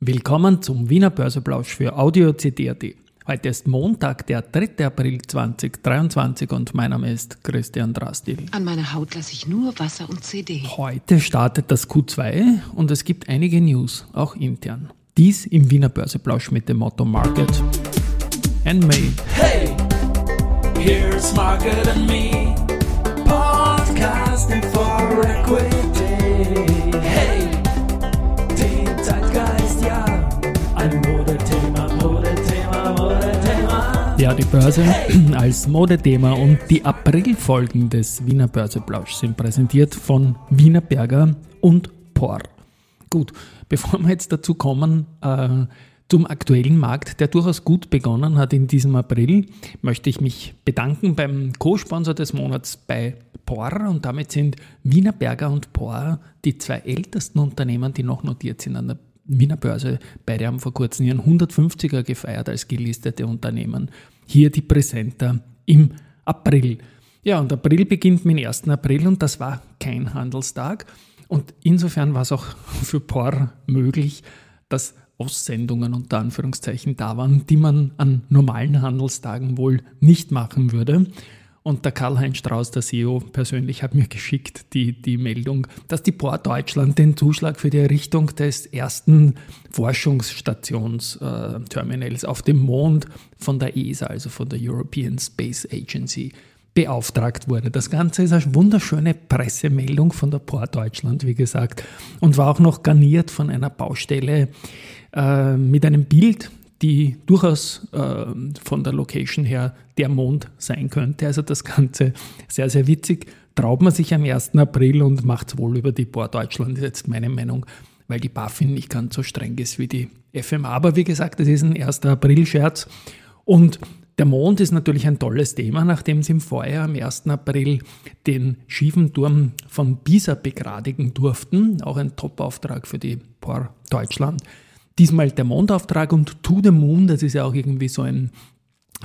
Willkommen zum Wiener Börseplausch für Audio CD.at. Heute ist Montag, der 3. April 2023 und mein Name ist Christian Drastil. An meiner Haut lasse ich nur Wasser und CD. Heute startet das Q2 und es gibt einige News, auch intern. Dies im Wiener Börseplausch mit dem Motto Market and Me. Hey, here's Market and Me, podcasting for equity. Die Börse als Modethema und die Aprilfolgen des Wiener Börseplausch sind präsentiert von Wiener Berger und POR. Gut, bevor wir jetzt dazu kommen, äh, zum aktuellen Markt, der durchaus gut begonnen hat in diesem April, möchte ich mich bedanken beim Co-Sponsor des Monats bei POR und damit sind Wiener Berger und POR die zwei ältesten Unternehmen, die noch notiert sind an der Wiener Börse. Beide haben vor kurzem ihren 150er gefeiert als gelistete Unternehmen. Hier die Präsenter im April. Ja, und April beginnt mit dem 1. April und das war kein Handelstag. Und insofern war es auch für POR möglich, dass Aussendungen unter Anführungszeichen da waren, die man an normalen Handelstagen wohl nicht machen würde. Und der Karl-Heinz Strauß, der CEO, persönlich hat mir geschickt die, die Meldung, dass die Port Deutschland den Zuschlag für die Errichtung des ersten Forschungsstationsterminals auf dem Mond von der ESA, also von der European Space Agency, beauftragt wurde. Das Ganze ist eine wunderschöne Pressemeldung von der Port Deutschland, wie gesagt, und war auch noch garniert von einer Baustelle äh, mit einem Bild, die durchaus äh, von der Location her der Mond sein könnte. Also das Ganze sehr, sehr witzig. Traut man sich am 1. April und macht es wohl über die Port Deutschland, ist jetzt meine Meinung, weil die BaFin nicht ganz so streng ist wie die FMA. Aber wie gesagt, es ist ein 1. April-Scherz und der Mond ist natürlich ein tolles Thema, nachdem sie im Vorjahr am 1. April den schiefen Turm von Pisa begradigen durften. Auch ein Top-Auftrag für die Port Deutschland. Diesmal der Mondauftrag und To the Moon, das ist ja auch irgendwie so ein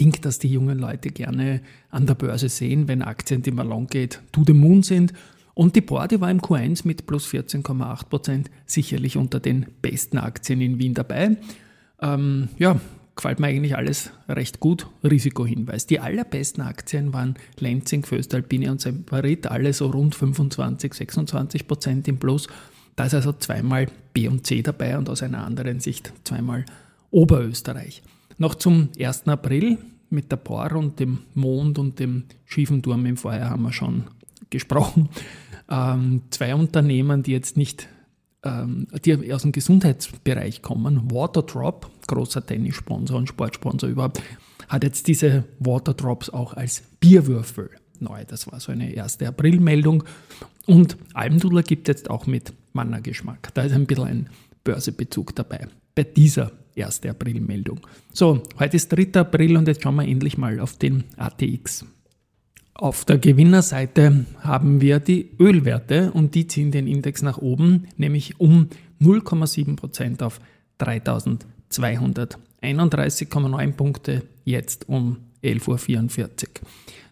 Ding, das die jungen Leute gerne an der Börse sehen, wenn Aktien, die mal long geht, To the Moon sind. Und die Port, die war im Q1 mit plus 14,8 Prozent sicherlich unter den besten Aktien in Wien dabei. Ähm, ja, gefällt mir eigentlich alles recht gut. Risikohinweis. Die allerbesten Aktien waren Lenzing, Föstalpine und Semperit, alle so rund 25, 26 Prozent im Plus. Da ist also zweimal B und C dabei und aus einer anderen Sicht zweimal Oberösterreich. Noch zum 1. April mit der POR und dem Mond und dem schiefen Turm im Vorjahr haben wir schon gesprochen. Ähm, zwei Unternehmen, die jetzt nicht ähm, die aus dem Gesundheitsbereich kommen. Waterdrop, großer Tennissponsor und Sportsponsor überhaupt, hat jetzt diese Waterdrops auch als Bierwürfel neu. Das war so eine erste Aprilmeldung. Und Almdudler gibt jetzt auch mit Mannergeschmack. Da ist ein bisschen ein Börsebezug dabei. Bei dieser 1. April-Meldung. So, heute ist 3. April und jetzt schauen wir endlich mal auf den ATX. Auf der Gewinnerseite haben wir die Ölwerte und die ziehen den Index nach oben, nämlich um 0,7% auf 3231,9 Punkte, jetzt um 11.44 Uhr.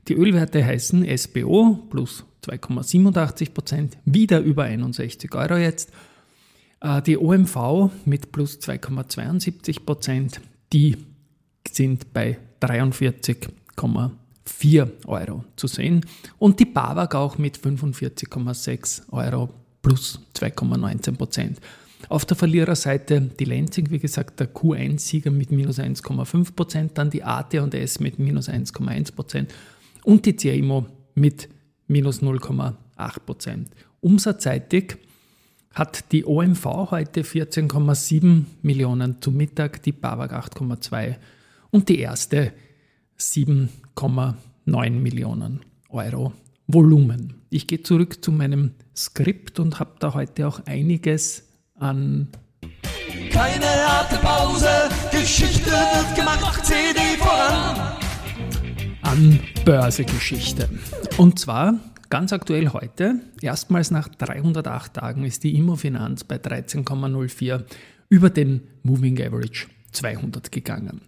Die Ölwerte heißen SBO plus 2,87%, wieder über 61 Euro jetzt. Äh, die OMV mit plus 2,72%, die sind bei 43,4 Euro zu sehen. Und die BAWAG auch mit 45,6 Euro plus 2,19%. Auf der Verliererseite die Lenzing, wie gesagt, der Q1-Sieger mit minus 1,5%, dann die AT&S mit minus 1,1% und die CIMO mit minus 0,8% Umsatzseitig hat die OMV heute 14,7 Millionen zum Mittag, die BAWAG 8,2 und die erste 7,9 Millionen Euro Volumen. Ich gehe zurück zu meinem Skript und habe da heute auch einiges an Keine harte Pause, Geschichte wird gemacht, CD voran. an Börsegeschichte. Und zwar ganz aktuell heute, erstmals nach 308 Tagen ist die Immofinanz bei 13,04 über den Moving Average 200 gegangen.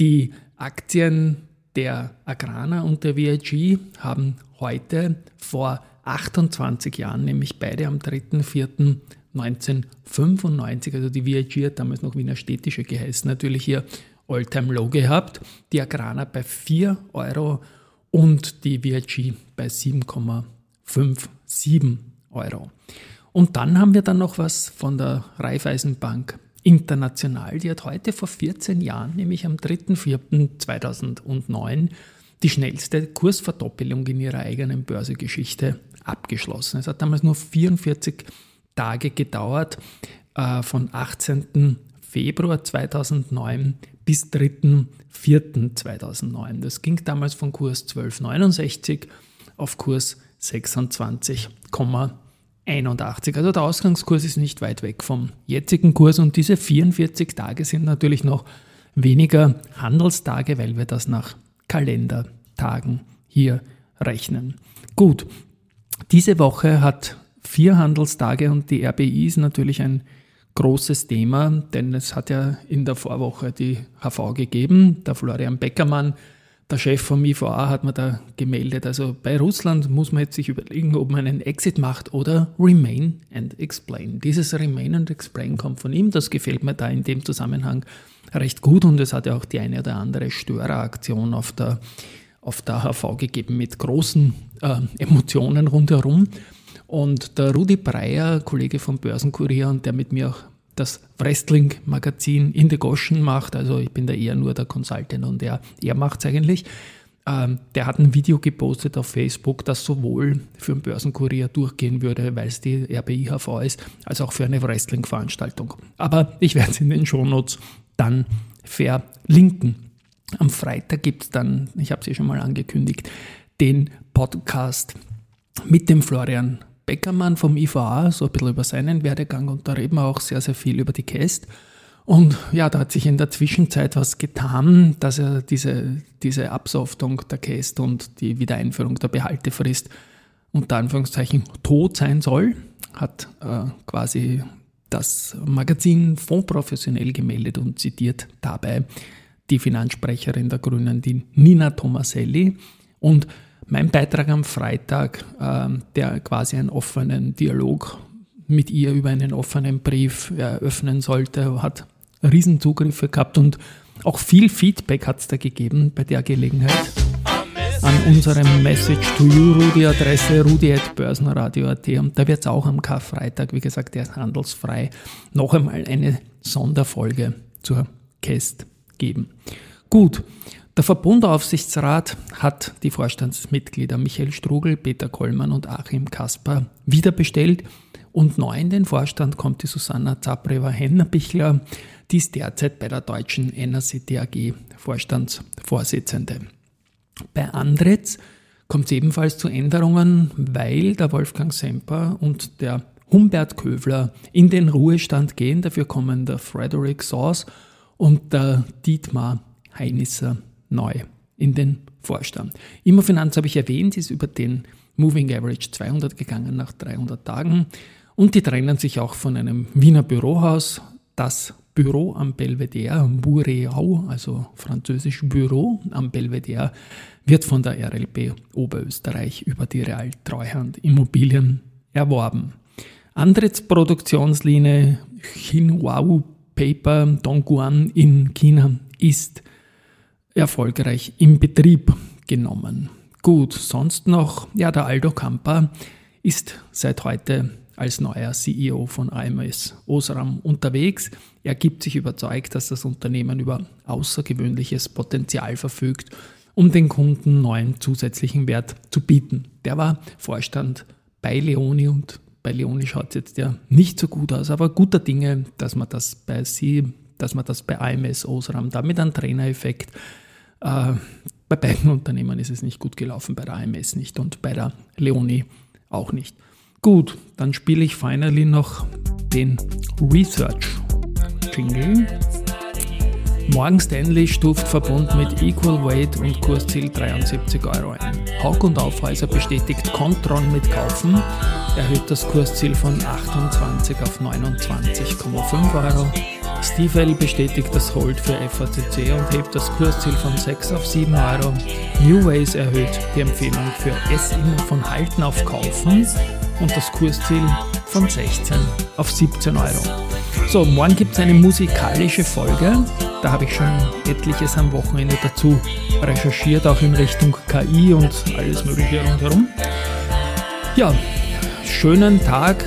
Die Aktien der Agrana und der VIG haben heute vor 28 Jahren, nämlich beide am 1995, also die VIG hat damals noch Wiener Städtische geheißen, natürlich hier Alltime Low gehabt. Die Agrana bei 4 Euro und die VIG bei 7,57 Euro. Und dann haben wir dann noch was von der Raiffeisenbank International. Die hat heute vor 14 Jahren, nämlich am 3.4.2009, die schnellste Kursverdoppelung in ihrer eigenen Börsegeschichte abgeschlossen. Es hat damals nur 44 Tage gedauert, äh, von 18. Februar 2009 bis 3.4.2009. Das ging damals von Kurs 12,69 auf Kurs 26,81. Also der Ausgangskurs ist nicht weit weg vom jetzigen Kurs und diese 44 Tage sind natürlich noch weniger Handelstage, weil wir das nach Kalendertagen hier rechnen. Gut, diese Woche hat vier Handelstage und die RBI ist natürlich ein großes Thema, denn es hat ja in der Vorwoche die HV gegeben. Der Florian Beckermann, der Chef vom IVA, hat mir da gemeldet. Also bei Russland muss man jetzt sich überlegen, ob man einen Exit macht oder Remain and Explain. Dieses Remain and Explain kommt von ihm. Das gefällt mir da in dem Zusammenhang recht gut und es hat ja auch die eine oder andere Störeraktion auf der, auf der HV gegeben mit großen äh, Emotionen rundherum. Und der Rudi Breyer, Kollege vom Börsenkurier und der mit mir auch das Wrestling-Magazin in the Goschen macht, also ich bin da eher nur der Consultant und er, er macht es eigentlich, ähm, der hat ein Video gepostet auf Facebook, das sowohl für den Börsenkurier durchgehen würde, weil es die RBIHV ist, als auch für eine Wrestling-Veranstaltung. Aber ich werde es in den Shownotes dann verlinken. Am Freitag gibt es dann, ich habe es ja schon mal angekündigt, den Podcast mit dem Florian Beckermann vom IVA, so ein bisschen über seinen Werdegang und da reden wir auch sehr, sehr viel über die Käst. Und ja, da hat sich in der Zwischenzeit was getan, dass er diese, diese Absoftung der Käst und die Wiedereinführung der Behaltefrist unter Anführungszeichen tot sein soll, hat äh, quasi das Magazin Fondprofessionell gemeldet und zitiert dabei die Finanzsprecherin der Grünen, die Nina Tomaselli. Und mein Beitrag am Freitag, ähm, der quasi einen offenen Dialog mit ihr über einen offenen Brief eröffnen sollte, hat Riesenzugriffe gehabt und auch viel Feedback hat es da gegeben bei der Gelegenheit an unserem Message to You Rudi Adresse rudi.börsenradio.at und da wird es auch am Karfreitag, wie gesagt, der ist handelsfrei, noch einmal eine Sonderfolge zur Käst geben. Gut, der Verbundaufsichtsrat hat die Vorstandsmitglieder Michael Strugel, Peter Kollmann und Achim Kasper wiederbestellt und neu in den Vorstand kommt die Susanna Zabreva-Hennerbichler, die ist derzeit bei der deutschen NRCT AG Vorstandsvorsitzende. Bei Andretz kommt es ebenfalls zu Änderungen, weil der Wolfgang Semper und der Humbert Köfler in den Ruhestand gehen. Dafür kommen der Frederick Sauce und der Dietmar Heinisser neu in den Vorstand. Immofinanz habe ich erwähnt, ist über den Moving Average 200 gegangen nach 300 Tagen und die trennen sich auch von einem Wiener Bürohaus. Das Büro am Belvedere, Bureau, also französisch Büro am Belvedere, wird von der RLB Oberösterreich über die Real Treuhand Immobilien erworben. Andritz Produktionslinie Xinhua Paper Dongguan in China ist erfolgreich in Betrieb genommen. Gut, sonst noch, ja, der Aldo Kamper ist seit heute als neuer CEO von AMS Osram unterwegs. Er gibt sich überzeugt, dass das Unternehmen über außergewöhnliches Potenzial verfügt, um den Kunden neuen zusätzlichen Wert zu bieten. Der war Vorstand bei Leoni und bei Leoni schaut es jetzt ja nicht so gut aus, aber guter Dinge, dass man das bei sie, dass man das bei AMS Osram damit einen Trainereffekt äh, bei beiden Unternehmen ist es nicht gut gelaufen, bei der AMS nicht und bei der Leoni auch nicht. Gut, dann spiele ich finally noch den Research Jingle. Morgen Stanley stuft Verbund mit Equal Weight und Kursziel 73 Euro ein. Haug und Aufhäuser bestätigt Contron mit Kaufen, erhöht das Kursziel von 28 auf 29,5 Euro. Stiefel bestätigt das Hold für FACC und hebt das Kursziel von 6 auf 7 Euro. New Ways erhöht die Empfehlung für immer von Halten auf Kaufen und das Kursziel von 16 auf 17 Euro. So, morgen gibt es eine musikalische Folge. Da habe ich schon etliches am Wochenende dazu recherchiert, auch in Richtung KI und alles Mögliche rundherum. Ja, schönen Tag,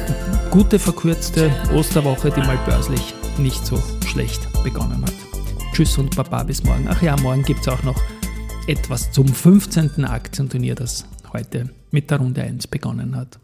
gute verkürzte Osterwoche, die mal börslich nicht so schlecht begonnen hat. Tschüss und Baba bis morgen. Ach ja, morgen gibt es auch noch etwas zum 15. Aktienturnier, das heute mit der Runde 1 begonnen hat.